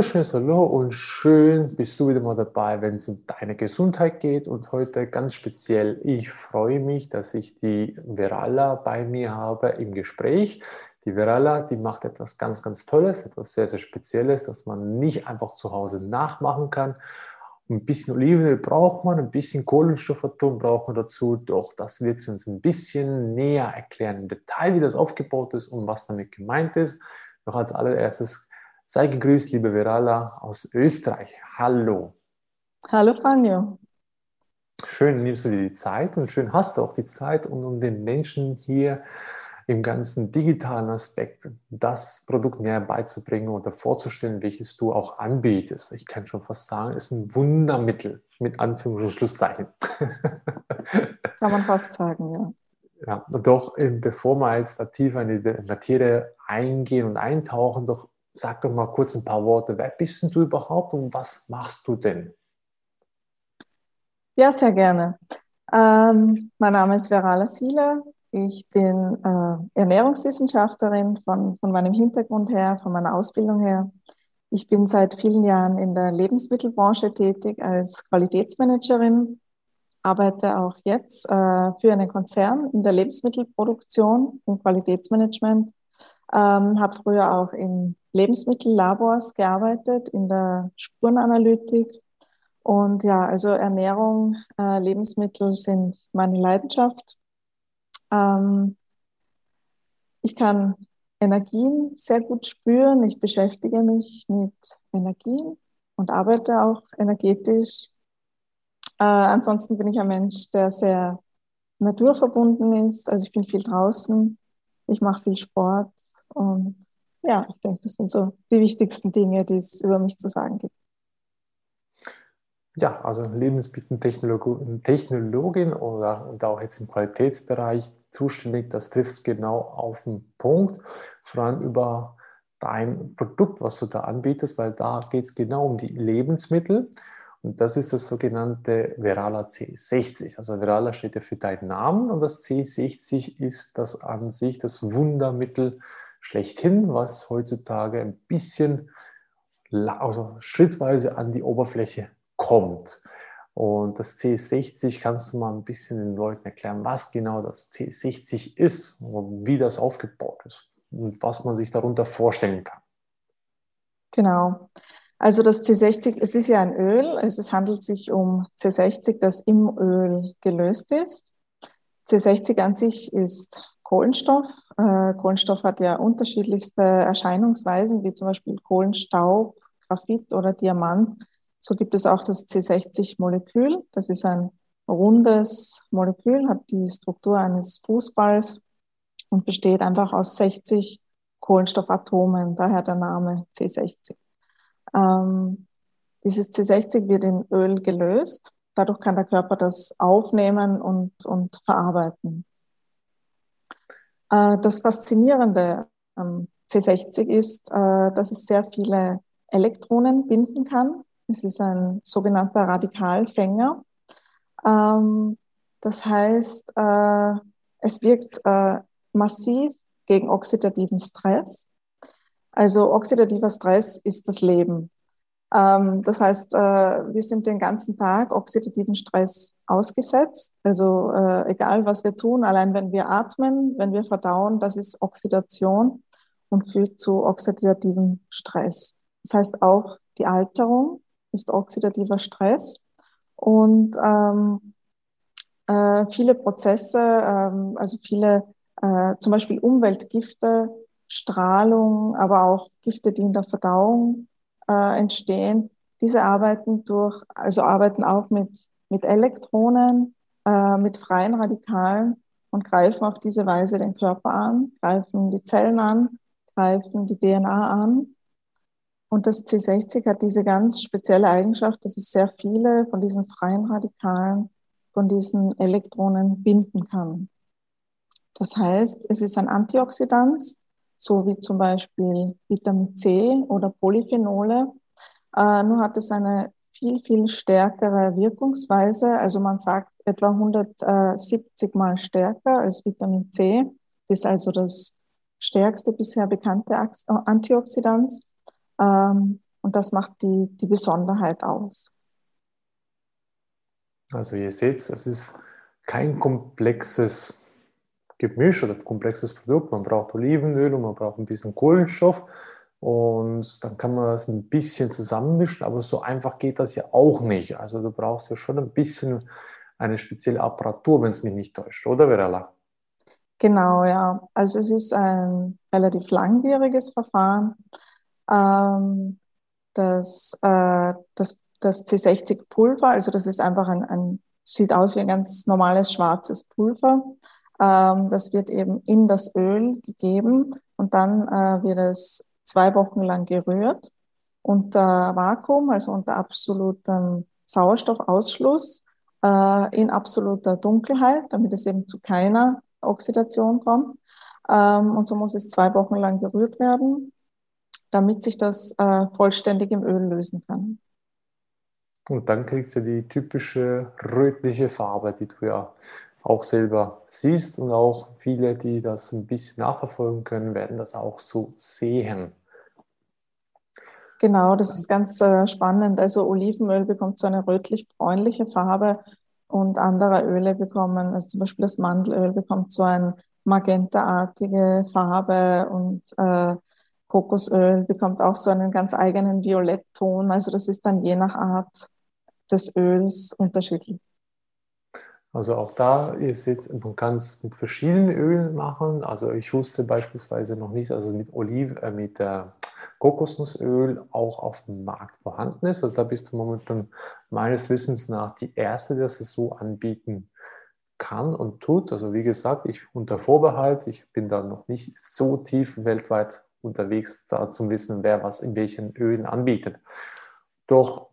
wunderschönes Hallo und schön bist du wieder mal dabei, wenn es um deine Gesundheit geht. Und heute ganz speziell, ich freue mich, dass ich die Verala bei mir habe im Gespräch. Die Verala, die macht etwas ganz, ganz Tolles, etwas sehr, sehr Spezielles, das man nicht einfach zu Hause nachmachen kann. Ein bisschen Olivenöl braucht man, ein bisschen Kohlenstoffatom braucht man dazu. Doch das wird sie uns ein bisschen näher erklären im Detail, wie das aufgebaut ist und was damit gemeint ist. Doch als allererstes Sei gegrüßt, liebe Verala aus Österreich. Hallo. Hallo, Franjo. Schön nimmst du dir die Zeit und schön hast du auch die Zeit, um, um den Menschen hier im ganzen digitalen Aspekt das Produkt näher beizubringen oder vorzustellen, welches du auch anbietest. Ich kann schon fast sagen, es ist ein Wundermittel mit Anführungs- und Schlusszeichen. Kann man fast sagen, ja. Ja, doch bevor wir jetzt tiefer in die Materie eingehen und eintauchen, doch Sag doch mal kurz ein paar Worte. Wer bist denn du überhaupt und was machst du denn? Ja, sehr gerne. Ähm, mein Name ist Verala Sieler. Ich bin äh, Ernährungswissenschaftlerin von, von meinem Hintergrund her, von meiner Ausbildung her. Ich bin seit vielen Jahren in der Lebensmittelbranche tätig als Qualitätsmanagerin, arbeite auch jetzt äh, für einen Konzern in der Lebensmittelproduktion im Qualitätsmanagement ähm, habe früher auch in Lebensmittellabors gearbeitet, in der Spurenanalytik. Und ja, also Ernährung, äh, Lebensmittel sind meine Leidenschaft. Ähm, ich kann Energien sehr gut spüren. Ich beschäftige mich mit Energien und arbeite auch energetisch. Äh, ansonsten bin ich ein Mensch, der sehr naturverbunden ist. Also ich bin viel draußen, ich mache viel Sport und ja, ich denke, das sind so die wichtigsten Dinge, die es über mich zu sagen gibt. Ja, also Lebensmitteltechnologin oder und auch jetzt im Qualitätsbereich zuständig, das trifft es genau auf den Punkt, vor allem über dein Produkt, was du da anbietest, weil da geht es genau um die Lebensmittel und das ist das sogenannte Verala C60. Also Verala steht ja für deinen Namen und das C60 ist das an sich das Wundermittel schlechthin, was heutzutage ein bisschen also schrittweise an die Oberfläche kommt. Und das C60 kannst du mal ein bisschen den Leuten erklären, was genau das C60 ist und wie das aufgebaut ist und was man sich darunter vorstellen kann. Genau. Also das C60, es ist ja ein Öl, also es handelt sich um C60, das im Öl gelöst ist. C60 an sich ist Kohlenstoff. Äh, Kohlenstoff hat ja unterschiedlichste Erscheinungsweisen, wie zum Beispiel Kohlenstaub, Graphit oder Diamant. So gibt es auch das C60-Molekül. Das ist ein rundes Molekül, hat die Struktur eines Fußballs und besteht einfach aus 60 Kohlenstoffatomen, daher der Name C60. Ähm, dieses C60 wird in Öl gelöst. Dadurch kann der Körper das aufnehmen und, und verarbeiten. Äh, das Faszinierende am C60 ist, äh, dass es sehr viele Elektronen binden kann. Es ist ein sogenannter Radikalfänger. Ähm, das heißt, äh, es wirkt massiv gegen oxidativen Stress. Also oxidativer Stress ist das Leben. Ähm, das heißt, äh, wir sind den ganzen Tag oxidativen Stress ausgesetzt. Also äh, egal, was wir tun, allein wenn wir atmen, wenn wir verdauen, das ist Oxidation und führt zu oxidativem Stress. Das heißt auch die Alterung ist oxidativer Stress und ähm, äh, viele Prozesse, ähm, also viele äh, zum Beispiel Umweltgifte Strahlung, aber auch Gifte, die in der Verdauung äh, entstehen. Diese arbeiten durch, also arbeiten auch mit, mit Elektronen, äh, mit freien Radikalen und greifen auf diese Weise den Körper an, greifen die Zellen an, greifen die DNA an. Und das C60 hat diese ganz spezielle Eigenschaft, dass es sehr viele von diesen freien Radikalen, von diesen Elektronen binden kann. Das heißt, es ist ein Antioxidant, so wie zum Beispiel Vitamin C oder Polyphenole. Äh, nur hat es eine viel, viel stärkere Wirkungsweise. Also man sagt etwa 170 mal stärker als Vitamin C. Das ist also das stärkste bisher bekannte Antioxidant. Ähm, Und das macht die, die Besonderheit aus. Also ihr seht, es ist kein komplexes Gemisch oder komplexes Produkt. Man braucht Olivenöl und man braucht ein bisschen Kohlenstoff und dann kann man das ein bisschen zusammenmischen, aber so einfach geht das ja auch nicht. Also du brauchst ja schon ein bisschen eine spezielle Apparatur, wenn es mich nicht täuscht, oder Verala? Genau, ja. Also es ist ein relativ langwieriges Verfahren. Ähm, das, äh, das, das C60-Pulver, also das ist einfach ein, ein, sieht aus wie ein ganz normales schwarzes Pulver. Ähm, das wird eben in das Öl gegeben und dann äh, wird es zwei Wochen lang gerührt unter Vakuum, also unter absolutem Sauerstoffausschluss, äh, in absoluter Dunkelheit, damit es eben zu keiner Oxidation kommt. Ähm, und so muss es zwei Wochen lang gerührt werden, damit sich das äh, vollständig im Öl lösen kann. Und dann kriegst du die typische rötliche Farbe, die du ja auch selber siehst. Und auch viele, die das ein bisschen nachverfolgen können, werden das auch so sehen. Genau, das ist ganz äh, spannend. Also Olivenöl bekommt so eine rötlich-bräunliche Farbe und andere Öle bekommen, also zum Beispiel das Mandelöl bekommt so eine magentaartige Farbe und äh, Kokosöl bekommt auch so einen ganz eigenen Violettton. Also das ist dann je nach Art des Öls unterschiedlich. Also auch da, ihr seht, man kann es mit verschiedenen Ölen machen. Also ich wusste beispielsweise noch nicht, dass es mit Oliv, äh, mit äh, Kokosnussöl auch auf dem Markt vorhanden ist. Also da bist du momentan meines Wissens nach die erste, die das so anbieten kann und tut. Also wie gesagt, ich unter Vorbehalt, ich bin da noch nicht so tief weltweit unterwegs, da zu wissen, wer was in welchen Ölen anbietet. Doch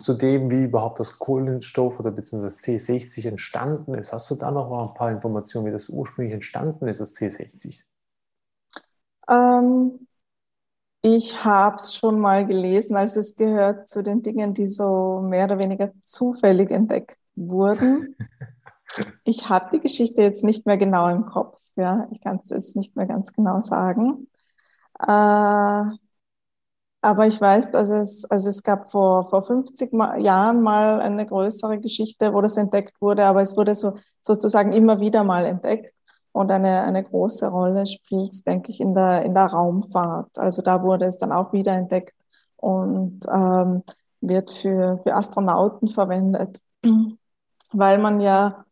zu dem, wie überhaupt das Kohlenstoff oder beziehungsweise das C60 entstanden ist, hast du da noch ein paar Informationen, wie das ursprünglich entstanden ist, das C60? Ähm, ich habe es schon mal gelesen, als es gehört zu den Dingen, die so mehr oder weniger zufällig entdeckt wurden. Ich habe die Geschichte jetzt nicht mehr genau im Kopf. Ja, ich kann es jetzt nicht mehr ganz genau sagen. Äh, aber ich weiß, dass es, also es gab vor, vor 50 Jahren mal eine größere Geschichte, wo das entdeckt wurde, aber es wurde so, sozusagen immer wieder mal entdeckt. Und eine, eine große Rolle spielt es, denke ich, in der, in der Raumfahrt. Also da wurde es dann auch wieder entdeckt und ähm, wird für, für Astronauten verwendet, weil man ja,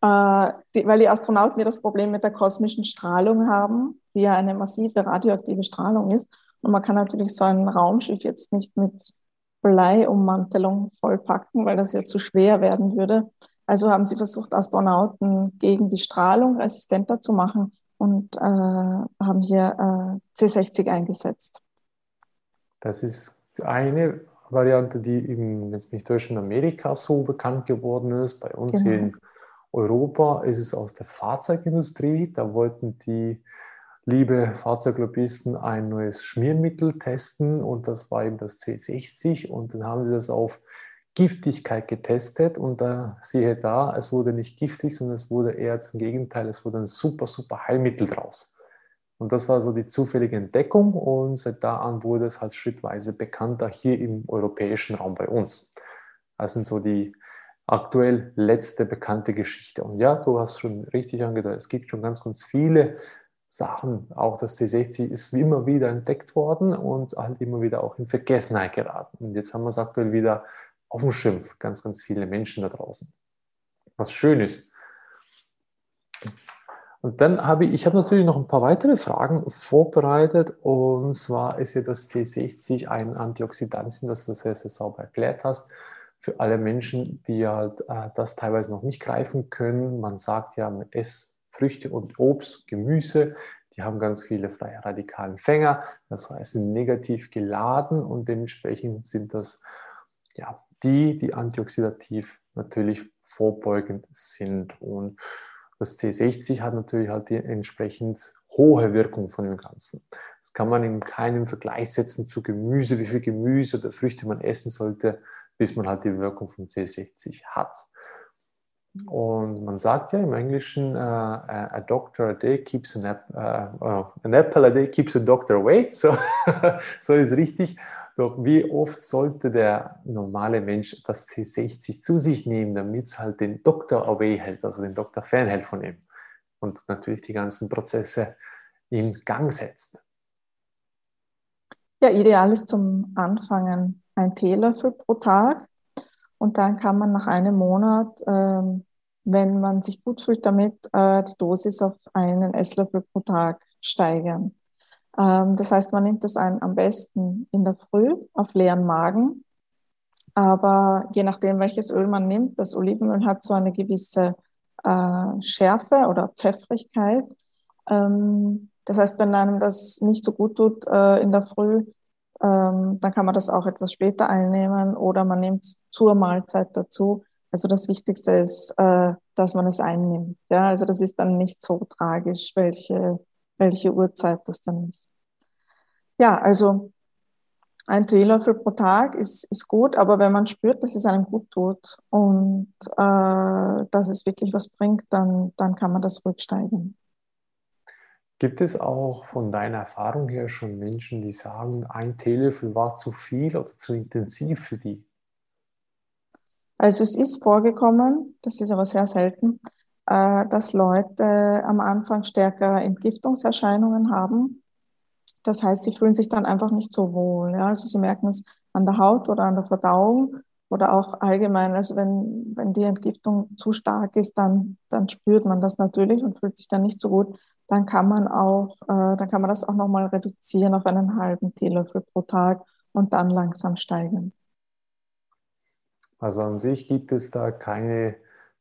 äh, die, weil die Astronauten ja das Problem mit der kosmischen Strahlung haben, die ja eine massive radioaktive Strahlung ist. Und man kann natürlich so ein Raumschiff jetzt nicht mit Bleiummantelung vollpacken, weil das ja zu schwer werden würde. Also haben sie versucht, Astronauten gegen die Strahlung resistenter zu machen und äh, haben hier äh, C60 eingesetzt. Das ist eine Variante, die eben, wenn es mich täuscht, in Amerika so bekannt geworden ist. Bei uns genau. hier in Europa ist es aus der Fahrzeugindustrie. Da wollten die liebe Fahrzeuglobbyisten ein neues Schmiermittel testen und das war eben das C60 und dann haben sie das auf Giftigkeit getestet und da siehe da, es wurde nicht giftig, sondern es wurde eher zum Gegenteil, es wurde ein super, super Heilmittel draus. Und das war so die zufällige Entdeckung und seit da an wurde es halt schrittweise bekannter hier im europäischen Raum bei uns. Das sind so die aktuell letzte bekannte Geschichte. Und ja, du hast schon richtig angedeutet, es gibt schon ganz, ganz viele Sachen. Auch das C60 ist immer wieder entdeckt worden und halt immer wieder auch in Vergessenheit geraten. Und jetzt haben wir es aktuell wieder auf dem Schimpf, ganz, ganz viele Menschen da draußen. Was schön ist. Und dann habe ich, ich habe natürlich noch ein paar weitere Fragen vorbereitet. Und zwar ist ja das C60 ein Antioxidantien, das du sehr, sehr sauber erklärt hast. Für alle Menschen, die halt äh, das teilweise noch nicht greifen können. Man sagt ja, man isst Früchte und Obst, Gemüse. Die haben ganz viele freie radikalen Fänger. Das heißt, sind negativ geladen und dementsprechend sind das ja, die, die antioxidativ natürlich vorbeugend sind. Und das C60 hat natürlich halt die entsprechend hohe Wirkung von dem Ganzen. Das kann man in keinem Vergleich setzen zu Gemüse, wie viel Gemüse oder Früchte man essen sollte, bis man halt die Wirkung von C60 hat. Und man sagt ja im Englischen, uh, a doctor a day keeps an, uh, uh, an apple a day keeps a doctor away. So, so ist richtig. Doch wie oft sollte der normale Mensch das C60 zu sich nehmen, damit es halt den Doktor away hält, also den Doktor fernhält von ihm und natürlich die ganzen Prozesse in Gang setzt? Ja, ideal ist zum Anfangen ein Teelöffel pro Tag und dann kann man nach einem Monat, ähm, wenn man sich gut fühlt damit, äh, die Dosis auf einen Esslöffel pro Tag steigern. Ähm, das heißt, man nimmt das ein, am besten in der Früh auf leeren Magen. Aber je nachdem, welches Öl man nimmt, das Olivenöl hat so eine gewisse äh, Schärfe oder Pfeffrigkeit. Ähm, das heißt, wenn einem das nicht so gut tut äh, in der Früh, ähm, dann kann man das auch etwas später einnehmen oder man nimmt zur Mahlzeit dazu. Also das Wichtigste ist, äh, dass man es einnimmt. Ja, also das ist dann nicht so tragisch, welche, welche Uhrzeit das dann ist. Ja, also ein Teelöffel pro Tag ist, ist gut, aber wenn man spürt, dass es einem gut tut und äh, dass es wirklich was bringt, dann, dann kann man das rücksteigen. Gibt es auch von deiner Erfahrung her schon Menschen, die sagen, ein Teelöffel war zu viel oder zu intensiv für die? Also es ist vorgekommen, das ist aber sehr selten, äh, dass Leute am Anfang stärker Entgiftungserscheinungen haben. Das heißt, sie fühlen sich dann einfach nicht so wohl. Also sie merken es an der Haut oder an der Verdauung oder auch allgemein. Also wenn, wenn die Entgiftung zu stark ist, dann, dann spürt man das natürlich und fühlt sich dann nicht so gut dann kann man auch, äh, dann kann man das auch nochmal reduzieren auf einen halben Teelöffel pro Tag und dann langsam steigern. Also an sich gibt es da keine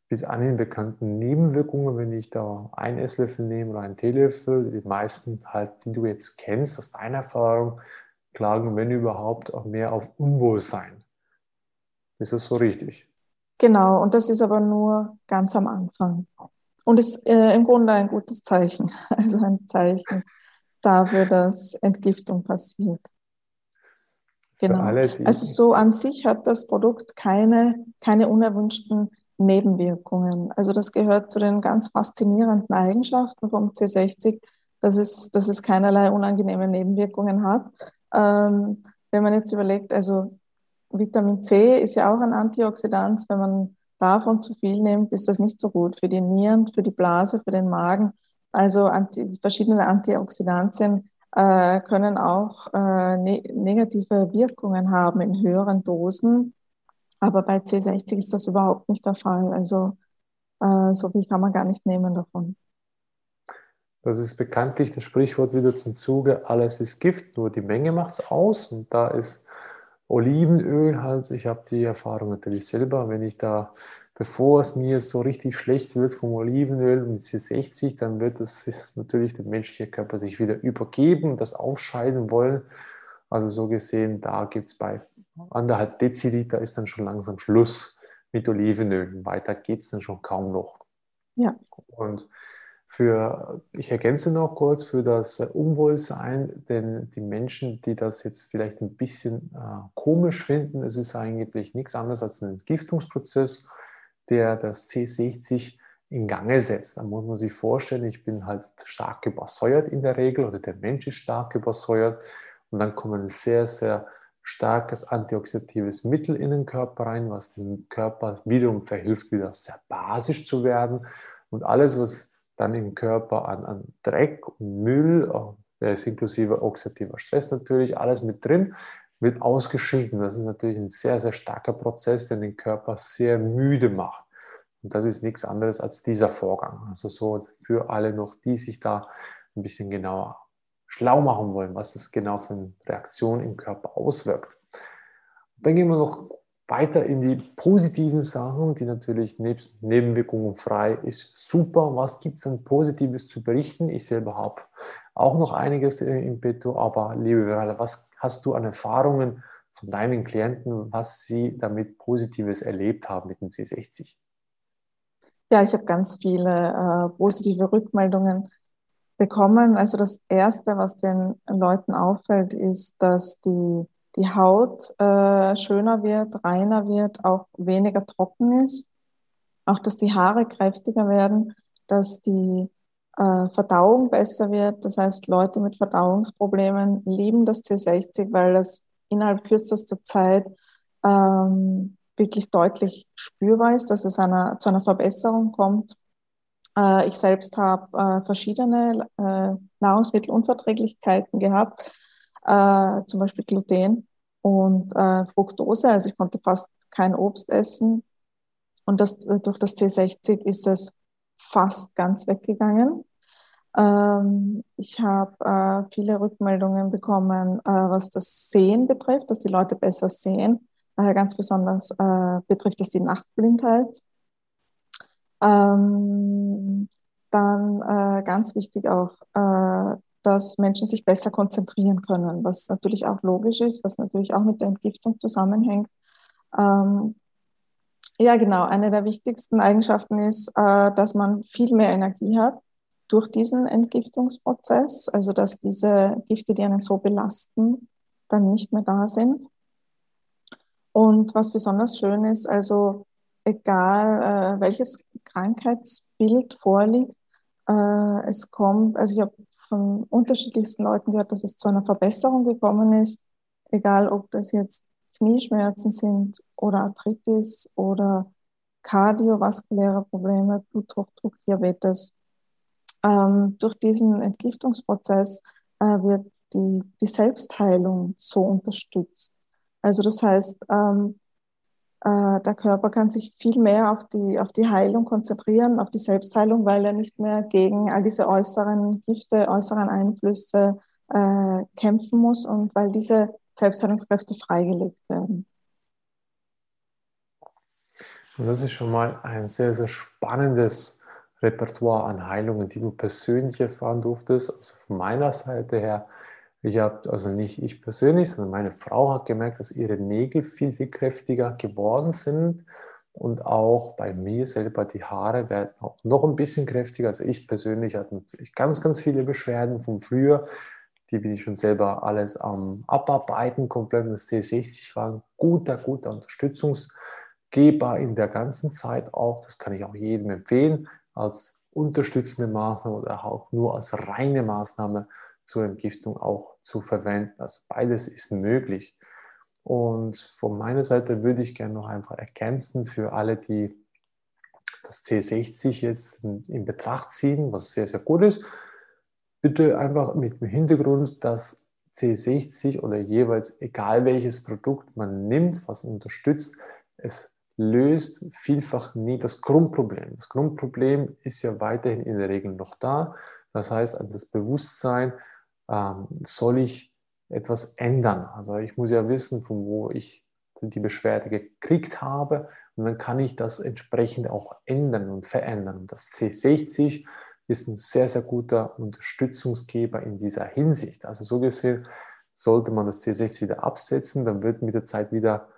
bis anhin bekannten Nebenwirkungen, wenn ich da einen Esslöffel nehme oder einen Teelöffel. Die meisten halt, die du jetzt kennst aus deiner Erfahrung, klagen, wenn überhaupt, auch mehr auf Unwohlsein. Ist das so richtig? Genau, und das ist aber nur ganz am Anfang. Und ist äh, im Grunde ein gutes Zeichen, also ein Zeichen dafür, dass Entgiftung passiert. Genau. Alle, also so an sich hat das Produkt keine, keine unerwünschten Nebenwirkungen. Also das gehört zu den ganz faszinierenden Eigenschaften vom C60, dass es, dass es keinerlei unangenehme Nebenwirkungen hat. Ähm, wenn man jetzt überlegt, also Vitamin C ist ja auch ein Antioxidant, wenn man davon zu viel nimmt, ist das nicht so gut für die Nieren, für die Blase, für den Magen. Also anti, verschiedene Antioxidantien äh, können auch äh, ne negative Wirkungen haben in höheren Dosen. Aber bei C60 ist das überhaupt nicht der Fall. Also äh, so viel kann man gar nicht nehmen davon. Das ist bekanntlich das Sprichwort wieder zum Zuge, alles ist Gift, nur die Menge macht es aus. Und da ist Olivenöl halt, ich habe die Erfahrung natürlich selber, wenn ich da, bevor es mir so richtig schlecht wird vom Olivenöl mit C60, dann wird es natürlich der menschliche Körper sich wieder übergeben, das ausscheiden wollen. Also so gesehen, da gibt es bei anderthalb Deziliter ist dann schon langsam Schluss mit Olivenöl. Weiter geht es dann schon kaum noch. Ja. Und für, ich ergänze noch kurz, für das Unwohlsein, denn die Menschen, die das jetzt vielleicht ein bisschen äh, komisch finden, es ist eigentlich nichts anderes als ein Entgiftungsprozess, der das C60 in Gange setzt. Da muss man sich vorstellen, ich bin halt stark übersäuert in der Regel oder der Mensch ist stark übersäuert und dann kommt ein sehr, sehr starkes antioxidatives Mittel in den Körper rein, was dem Körper wiederum verhilft, wieder sehr basisch zu werden und alles, was dann im Körper an, an Dreck und Müll, der ist inklusive oxidativer Stress natürlich, alles mit drin, wird ausgeschieden. Das ist natürlich ein sehr, sehr starker Prozess, der den Körper sehr müde macht. Und das ist nichts anderes als dieser Vorgang. Also so für alle noch, die sich da ein bisschen genauer schlau machen wollen, was das genau für eine Reaktion im Körper auswirkt. Dann gehen wir noch weiter in die positiven Sachen, die natürlich nebst Nebenwirkungen frei ist super. Was gibt es denn Positives zu berichten? Ich selber habe auch noch einiges im Petto, aber liebe Verala, was hast du an Erfahrungen von deinen Klienten, was sie damit Positives erlebt haben mit dem C60? Ja, ich habe ganz viele äh, positive Rückmeldungen bekommen. Also das Erste, was den Leuten auffällt, ist, dass die die Haut äh, schöner wird, reiner wird, auch weniger trocken ist. Auch, dass die Haare kräftiger werden, dass die äh, Verdauung besser wird. Das heißt, Leute mit Verdauungsproblemen lieben das C60, weil das innerhalb kürzester Zeit ähm, wirklich deutlich spürbar ist, dass es einer, zu einer Verbesserung kommt. Äh, ich selbst habe äh, verschiedene äh, Nahrungsmittelunverträglichkeiten gehabt, äh, zum Beispiel Gluten und äh, Fructose, also ich konnte fast kein Obst essen. Und das, durch das C60 ist es fast ganz weggegangen. Ähm, ich habe äh, viele Rückmeldungen bekommen, äh, was das Sehen betrifft, dass die Leute besser sehen. Äh, ganz besonders äh, betrifft es die Nachtblindheit. Ähm, dann äh, ganz wichtig auch, äh, dass Menschen sich besser konzentrieren können, was natürlich auch logisch ist, was natürlich auch mit der Entgiftung zusammenhängt. Ähm, ja, genau. Eine der wichtigsten Eigenschaften ist, äh, dass man viel mehr Energie hat durch diesen Entgiftungsprozess, also dass diese Gifte, die einen so belasten, dann nicht mehr da sind. Und was besonders schön ist, also egal äh, welches Krankheitsbild vorliegt, äh, es kommt, also ich habe von unterschiedlichsten Leuten gehört, dass es zu einer Verbesserung gekommen ist, egal ob das jetzt Knieschmerzen sind oder Arthritis oder kardiovaskuläre Probleme, Blutdruck, Diabetes. Ähm, durch diesen Entgiftungsprozess äh, wird die, die Selbstheilung so unterstützt. Also das heißt, ähm, äh, der Körper kann sich viel mehr auf die, auf die Heilung konzentrieren, auf die Selbstheilung, weil er nicht mehr gegen all diese äußeren Gifte, äußeren Einflüsse äh, kämpfen muss und weil diese Selbstheilungskräfte freigelegt werden. Und das ist schon mal ein sehr, sehr spannendes Repertoire an Heilungen, die du persönlich erfahren durftest. Also von meiner Seite her, ich habe, also nicht ich persönlich, sondern meine Frau hat gemerkt, dass ihre Nägel viel, viel kräftiger geworden sind. Und auch bei mir selber, die Haare werden auch noch ein bisschen kräftiger. Also ich persönlich hatte natürlich ganz, ganz viele Beschwerden von früher die bin ich schon selber alles am Abarbeiten, komplett. Das C60 war ein guter, guter Unterstützungsgeber in der ganzen Zeit auch. Das kann ich auch jedem empfehlen, als unterstützende Maßnahme oder auch nur als reine Maßnahme zur Entgiftung auch zu verwenden. Also beides ist möglich. Und von meiner Seite würde ich gerne noch einfach ergänzen für alle, die das C60 jetzt in Betracht ziehen, was sehr, sehr gut ist bitte einfach mit dem Hintergrund, dass C60 oder jeweils egal welches Produkt man nimmt, was unterstützt, es löst vielfach nie das Grundproblem. Das Grundproblem ist ja weiterhin in der Regel noch da. Das heißt, das Bewusstsein, ähm, soll ich etwas ändern? Also ich muss ja wissen, von wo ich die Beschwerde gekriegt habe und dann kann ich das entsprechend auch ändern und verändern. das C60 ist ein sehr, sehr guter Unterstützungsgeber in dieser Hinsicht. Also so gesehen, sollte man das C60 wieder absetzen, dann wird mit der Zeit wieder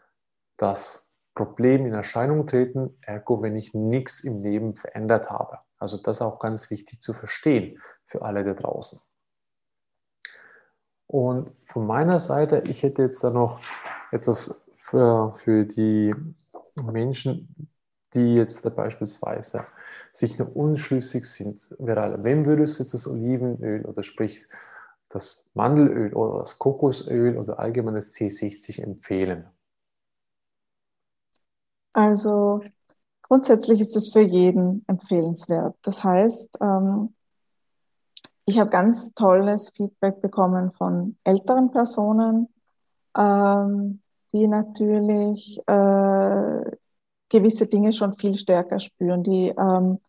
das Problem in Erscheinung treten, ergo wenn ich nichts im Leben verändert habe. Also das ist auch ganz wichtig zu verstehen für alle da draußen. Und von meiner Seite, ich hätte jetzt da noch etwas für, für die Menschen, die jetzt beispielsweise sich noch unschlüssig sind, Verala, wem würdest du jetzt das Olivenöl oder sprich das Mandelöl oder das Kokosöl oder allgemein das C60 empfehlen? Also grundsätzlich ist es für jeden empfehlenswert. Das heißt, ähm, ich habe ganz tolles Feedback bekommen von älteren Personen, ähm, die natürlich äh, gewisse Dinge schon viel stärker spüren, die, ähm,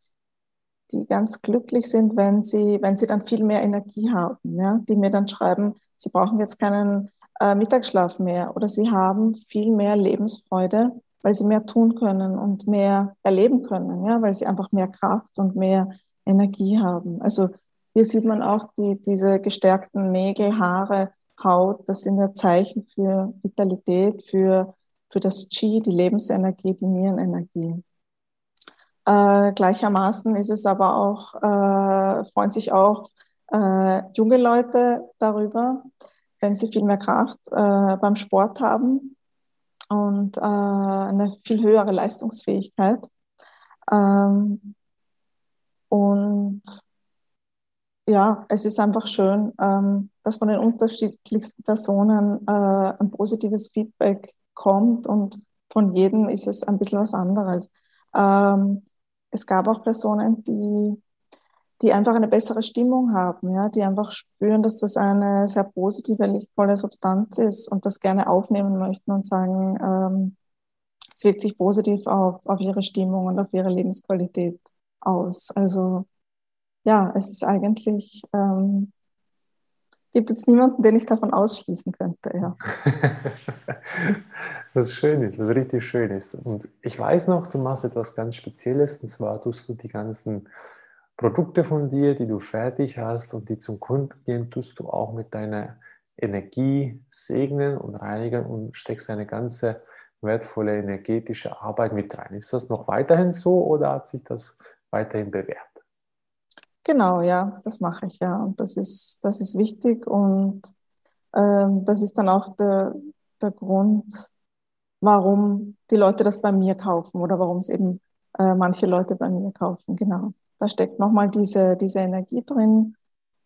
die ganz glücklich sind, wenn sie, wenn sie dann viel mehr Energie haben, ja? die mir dann schreiben, sie brauchen jetzt keinen äh, Mittagsschlaf mehr oder sie haben viel mehr Lebensfreude, weil sie mehr tun können und mehr erleben können, ja? weil sie einfach mehr Kraft und mehr Energie haben. Also hier sieht man auch die, diese gestärkten Nägel, Haare, Haut, das sind ja Zeichen für Vitalität, für für das Qi, die Lebensenergie, die Nierenenergie. Äh, gleichermaßen ist es aber auch, äh, freuen sich auch äh, junge Leute darüber, wenn sie viel mehr Kraft äh, beim Sport haben und äh, eine viel höhere Leistungsfähigkeit. Ähm, und ja, es ist einfach schön, ähm, dass von den unterschiedlichsten Personen äh, ein positives Feedback kommt und von jedem ist es ein bisschen was anderes. Ähm, es gab auch Personen, die, die einfach eine bessere Stimmung haben, ja, die einfach spüren, dass das eine sehr positive, lichtvolle Substanz ist und das gerne aufnehmen möchten und sagen, ähm, es wirkt sich positiv auf, auf ihre Stimmung und auf ihre Lebensqualität aus. Also ja, es ist eigentlich, ähm, gibt es niemanden, den ich davon ausschließen könnte. Ja. was schön ist, was richtig schön ist. Und ich weiß noch, du machst etwas ganz Spezielles, und zwar tust du die ganzen Produkte von dir, die du fertig hast und die zum Kunden gehen, tust du auch mit deiner Energie segnen und reinigen und steckst eine ganze wertvolle energetische Arbeit mit rein. Ist das noch weiterhin so oder hat sich das weiterhin bewährt? Genau, ja, das mache ich ja. Und das ist, das ist wichtig und ähm, das ist dann auch der, der Grund, warum die Leute das bei mir kaufen oder warum es eben äh, manche Leute bei mir kaufen. Genau. Da steckt nochmal diese, diese Energie drin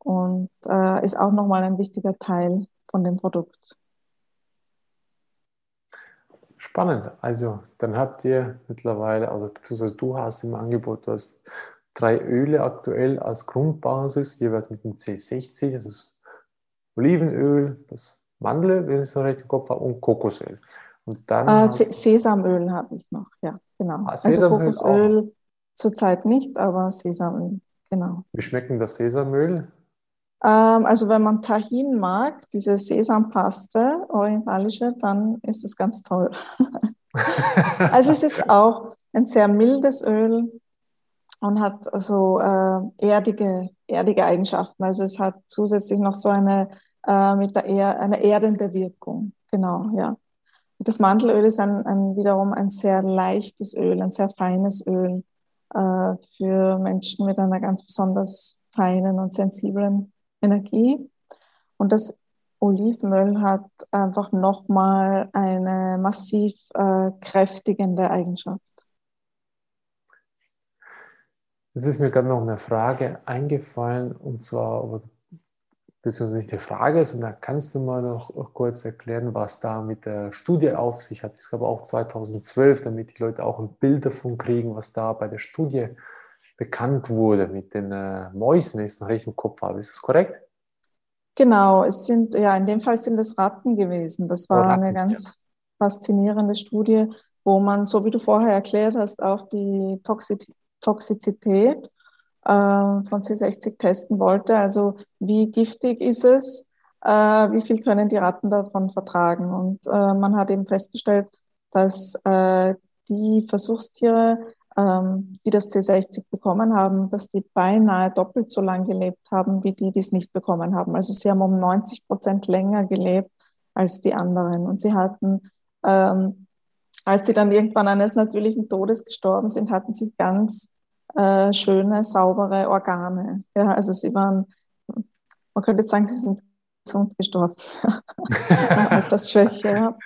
und äh, ist auch nochmal ein wichtiger Teil von dem Produkt. Spannend. Also, dann habt ihr mittlerweile, also beziehungsweise du hast im Angebot, du hast drei Öle aktuell als Grundbasis, jeweils mit dem C60, das ist Olivenöl, das Mandelöl, wenn ich es so recht im Kopf habe, und Kokosöl. Und dann äh, Sesamöl habe ich noch, ja, genau. Ah, also Kokosöl zurzeit nicht, aber Sesamöl, genau. Wie schmeckt denn das Sesamöl? Ähm, also wenn man Tahin mag, diese Sesampaste, orientalische, dann ist es ganz toll. also es ist auch ein sehr mildes Öl, und hat also äh, erdige, erdige Eigenschaften. Also es hat zusätzlich noch so eine äh, mit der er eine erdende Wirkung. Genau, ja. Und das Mandelöl ist ein, ein, wiederum ein sehr leichtes Öl, ein sehr feines Öl äh, für Menschen mit einer ganz besonders feinen und sensiblen Energie. Und das Olivenöl hat einfach nochmal eine massiv äh, kräftigende Eigenschaft. Jetzt ist mir gerade noch eine Frage eingefallen und zwar, beziehungsweise nicht eine Frage, sondern kannst du mal noch kurz erklären, was da mit der Studie auf sich hat? Ich glaube auch 2012, damit die Leute auch ein Bild davon kriegen, was da bei der Studie bekannt wurde mit den äh, Mäusen, wenn ich es noch recht im Kopf habe. Ist das korrekt? Genau, es sind, ja, in dem Fall sind es Ratten gewesen. Das war oh, Ratten, eine ganz ja. faszinierende Studie, wo man, so wie du vorher erklärt hast, auch die Toxizität Toxizität äh, von C60 testen wollte. Also wie giftig ist es, äh, wie viel können die Ratten davon vertragen. Und äh, man hat eben festgestellt, dass äh, die Versuchstiere, ähm, die das C60 bekommen haben, dass die beinahe doppelt so lang gelebt haben, wie die, die es nicht bekommen haben. Also sie haben um 90 Prozent länger gelebt als die anderen. Und sie hatten ähm, als sie dann irgendwann eines natürlichen Todes gestorben sind, hatten sie ganz äh, schöne, saubere Organe. Ja, also sie waren, man könnte jetzt sagen, sie sind gesund gestorben. Altersschwäche, ja.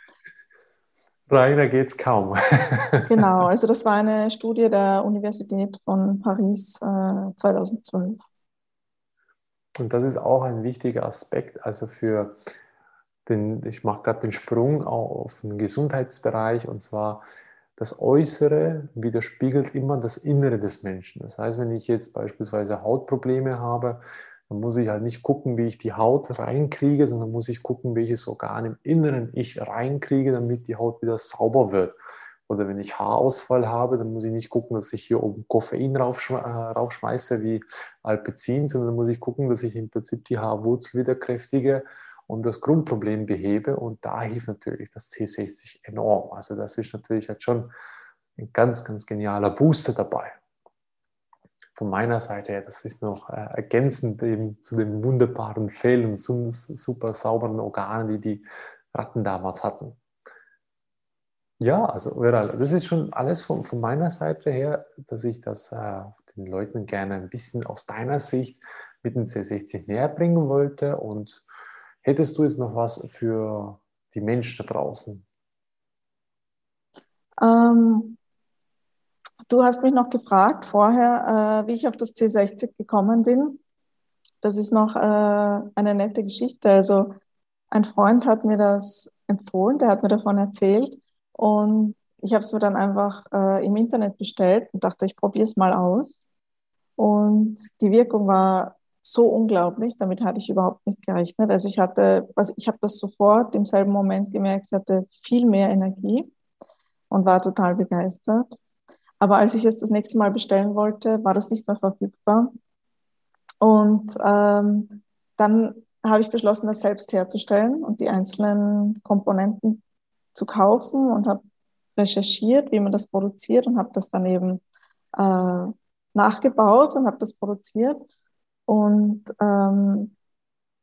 Reiner es kaum. genau, also das war eine Studie der Universität von Paris äh, 2012. Und das ist auch ein wichtiger Aspekt, also für den, ich mache gerade den Sprung auf den Gesundheitsbereich und zwar das Äußere widerspiegelt immer das Innere des Menschen. Das heißt, wenn ich jetzt beispielsweise Hautprobleme habe, dann muss ich halt nicht gucken, wie ich die Haut reinkriege, sondern muss ich gucken, welches Organ im Inneren ich reinkriege, damit die Haut wieder sauber wird. Oder wenn ich Haarausfall habe, dann muss ich nicht gucken, dass ich hier oben Koffein raufschme äh, raufschmeiße wie Alpezin, sondern muss ich gucken, dass ich im Prinzip die Haarwurzel wieder kräftige und das Grundproblem behebe. Und da hilft natürlich das C60 enorm. Also das ist natürlich jetzt schon ein ganz, ganz genialer Booster dabei. Von meiner Seite her, das ist noch äh, ergänzend eben zu den wunderbaren Fällen, super sauberen Organen, die die Ratten damals hatten. Ja, also das ist schon alles von, von meiner Seite her, dass ich das äh, den Leuten gerne ein bisschen aus deiner Sicht mit dem C60 näher bringen wollte und Hättest du jetzt noch was für die Menschen da draußen? Ähm, du hast mich noch gefragt vorher, äh, wie ich auf das C60 gekommen bin. das ist noch äh, eine nette Geschichte. Also ein Freund hat mir das empfohlen, der hat mir davon erzählt und ich habe es mir dann einfach äh, im Internet bestellt und dachte, ich probiere es mal aus. Und die Wirkung war so unglaublich, damit hatte ich überhaupt nicht gerechnet. Also ich hatte, was ich habe das sofort im selben Moment gemerkt, ich hatte viel mehr Energie und war total begeistert. Aber als ich es das nächste Mal bestellen wollte, war das nicht mehr verfügbar. Und ähm, dann habe ich beschlossen, das selbst herzustellen und die einzelnen Komponenten zu kaufen und habe recherchiert, wie man das produziert und habe das dann eben äh, nachgebaut und habe das produziert. Und ähm,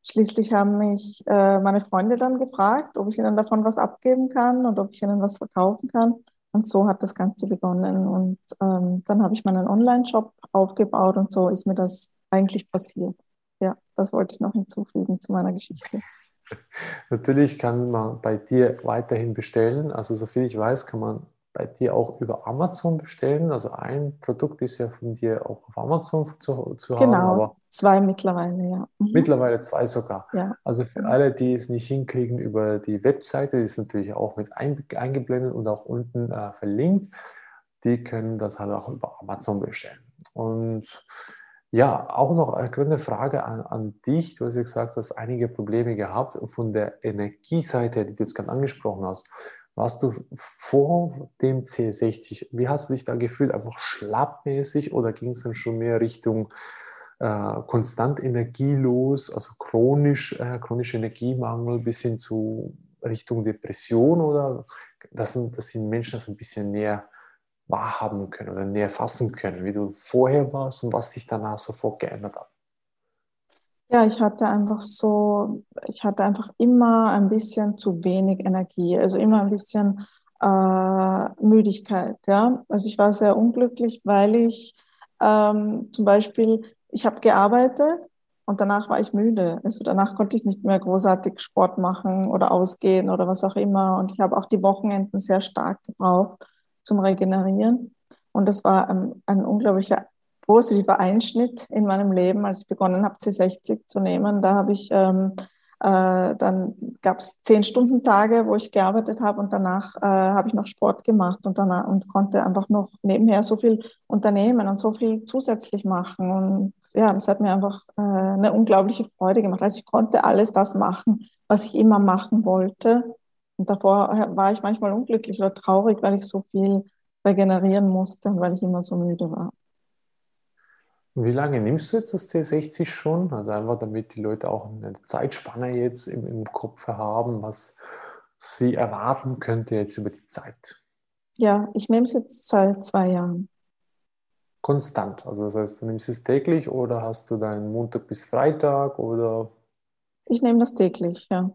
schließlich haben mich äh, meine Freunde dann gefragt, ob ich ihnen davon was abgeben kann und ob ich ihnen was verkaufen kann. Und so hat das Ganze begonnen. Und ähm, dann habe ich meinen Online-Shop aufgebaut und so ist mir das eigentlich passiert. Ja, das wollte ich noch hinzufügen zu meiner Geschichte. Natürlich kann man bei dir weiterhin bestellen. Also soviel ich weiß, kann man bei dir auch über Amazon bestellen. Also ein Produkt ist ja von dir auch auf Amazon zu, zu genau, haben. Genau, zwei mittlerweile, ja. Mhm. Mittlerweile zwei sogar. Ja. Also für alle, die es nicht hinkriegen über die Webseite, die ist natürlich auch mit eingeblendet und auch unten äh, verlinkt, die können das halt auch über Amazon bestellen. Und ja, auch noch eine Frage an, an dich. Du hast ja gesagt, du hast einige Probleme gehabt von der Energieseite, die du jetzt gerade angesprochen hast. Warst du vor dem C60, wie hast du dich da gefühlt? Einfach schlappmäßig oder ging es dann schon mehr Richtung äh, konstant energielos, also chronisch, äh, chronischer Energiemangel bis hin zu Richtung Depression oder dass, dass die Menschen das ein bisschen näher wahrhaben können oder näher fassen können, wie du vorher warst und was sich danach sofort geändert hat? Ja, ich hatte einfach so, ich hatte einfach immer ein bisschen zu wenig Energie, also immer ein bisschen äh, Müdigkeit. Ja, also ich war sehr unglücklich, weil ich ähm, zum Beispiel, ich habe gearbeitet und danach war ich müde. Also danach konnte ich nicht mehr großartig Sport machen oder ausgehen oder was auch immer. Und ich habe auch die Wochenenden sehr stark gebraucht zum Regenerieren. Und das war ein, ein unglaublicher positiver Einschnitt in meinem Leben, als ich begonnen habe, C60 zu nehmen. Da habe ich, ähm, äh, dann gab es zehn Stunden Tage, wo ich gearbeitet habe und danach äh, habe ich noch Sport gemacht und danach und konnte einfach noch nebenher so viel unternehmen und so viel zusätzlich machen. Und ja, das hat mir einfach äh, eine unglaubliche Freude gemacht. Also ich konnte alles das machen, was ich immer machen wollte. Und davor war ich manchmal unglücklich oder traurig, weil ich so viel regenerieren musste und weil ich immer so müde war. Wie lange nimmst du jetzt das C60 schon? Also einfach damit die Leute auch eine Zeitspanne jetzt im, im Kopf haben, was sie erwarten könnte jetzt über die Zeit. Ja, ich nehme es jetzt seit zwei Jahren. Konstant. Also das heißt, du nimmst es täglich oder hast du deinen Montag bis Freitag oder? Ich nehme das täglich, ja.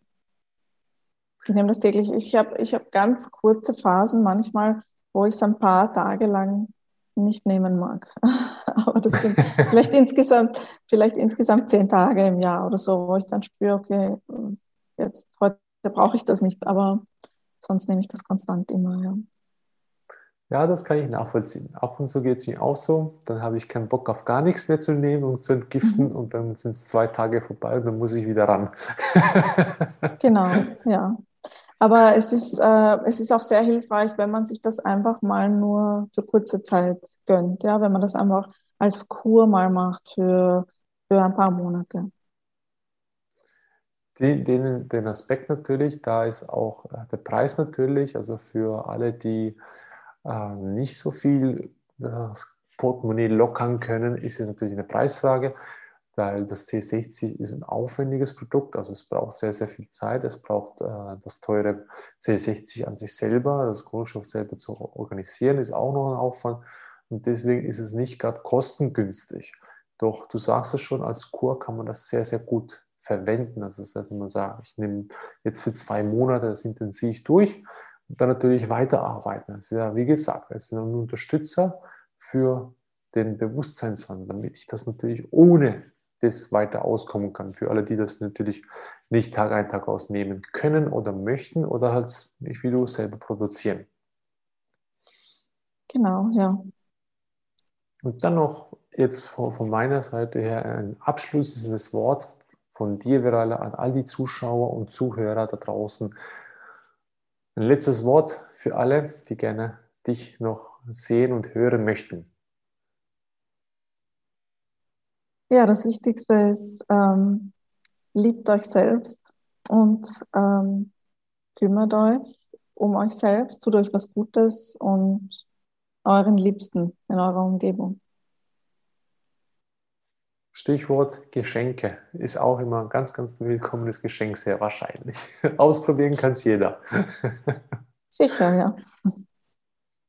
Ich nehme das täglich. Ich habe ich hab ganz kurze Phasen manchmal, wo ich es ein paar Tage lang nicht nehmen mag. Aber das sind vielleicht insgesamt, vielleicht insgesamt zehn Tage im Jahr oder so, wo ich dann spüre, okay, jetzt heute brauche ich das nicht, aber sonst nehme ich das konstant immer, ja. Ja, das kann ich nachvollziehen. Ab und zu geht es mir auch so. Dann habe ich keinen Bock auf gar nichts mehr zu nehmen und zu entgiften mhm. und dann sind es zwei Tage vorbei und dann muss ich wieder ran. genau, ja. Aber es ist, äh, es ist auch sehr hilfreich, wenn man sich das einfach mal nur für kurze Zeit gönnt. Ja, wenn man das einfach als Kur mal macht für, für ein paar Monate. Den, den, Aspekt natürlich, da ist auch äh, der Preis natürlich, also für alle, die äh, nicht so viel das Portemonnaie lockern können, ist es natürlich eine Preisfrage weil das C60 ist ein aufwendiges Produkt, also es braucht sehr, sehr viel Zeit. Es braucht äh, das teure C60 an sich selber, das Kohlenstoff selber zu organisieren, ist auch noch ein Aufwand und deswegen ist es nicht gerade kostengünstig. Doch du sagst es schon, als Kur kann man das sehr, sehr gut verwenden. Also das heißt, wenn man sagt, ich nehme jetzt für zwei Monate das intensiv durch und dann natürlich weiterarbeiten. Das ist ja, wie gesagt, es ist ein Unterstützer für den Bewusstseinswandel, damit ich das natürlich ohne das weiter auskommen kann. Für alle, die das natürlich nicht Tag ein, Tag aus nehmen können oder möchten oder halt nicht wie du selber produzieren. Genau, ja. Und dann noch jetzt von, meiner Seite her ein abschließendes Wort von dir, Verala, an all die Zuschauer und Zuhörer da draußen. Ein letztes Wort für alle, die gerne dich noch sehen und hören möchten. Ja, das Wichtigste ist, ähm, liebt euch selbst und ähm, kümmert euch um euch selbst, tut euch was Gutes und euren Liebsten in eurer Umgebung. Stichwort Geschenke ist auch immer ein ganz, ganz willkommenes Geschenk, sehr wahrscheinlich. Ausprobieren kann es jeder. Sicher, ja.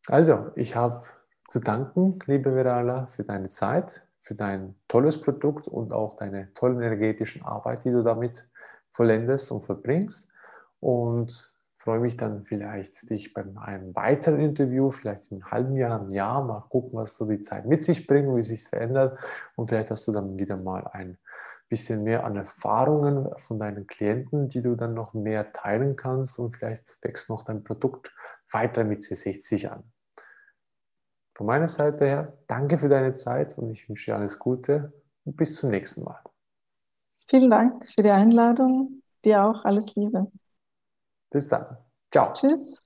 Also, ich habe zu danken, liebe Verala, für deine Zeit, für dein tolles Produkt und auch deine tollen energetischen Arbeit, die du damit vollendest und verbringst. Und freue mich dann vielleicht, dich bei einem weiteren Interview, vielleicht in einem halben Jahr, einem Jahr, mal gucken, was so die Zeit mit sich bringt, wie sich verändert. Und vielleicht hast du dann wieder mal ein bisschen mehr an Erfahrungen von deinen Klienten, die du dann noch mehr teilen kannst und vielleicht wächst noch dein Produkt weiter mit C60 an. Von meiner Seite her, danke für deine Zeit und ich wünsche dir alles Gute und bis zum nächsten Mal. Vielen Dank für die Einladung. Dir auch alles Liebe. Bis dann. Ciao. Tschüss.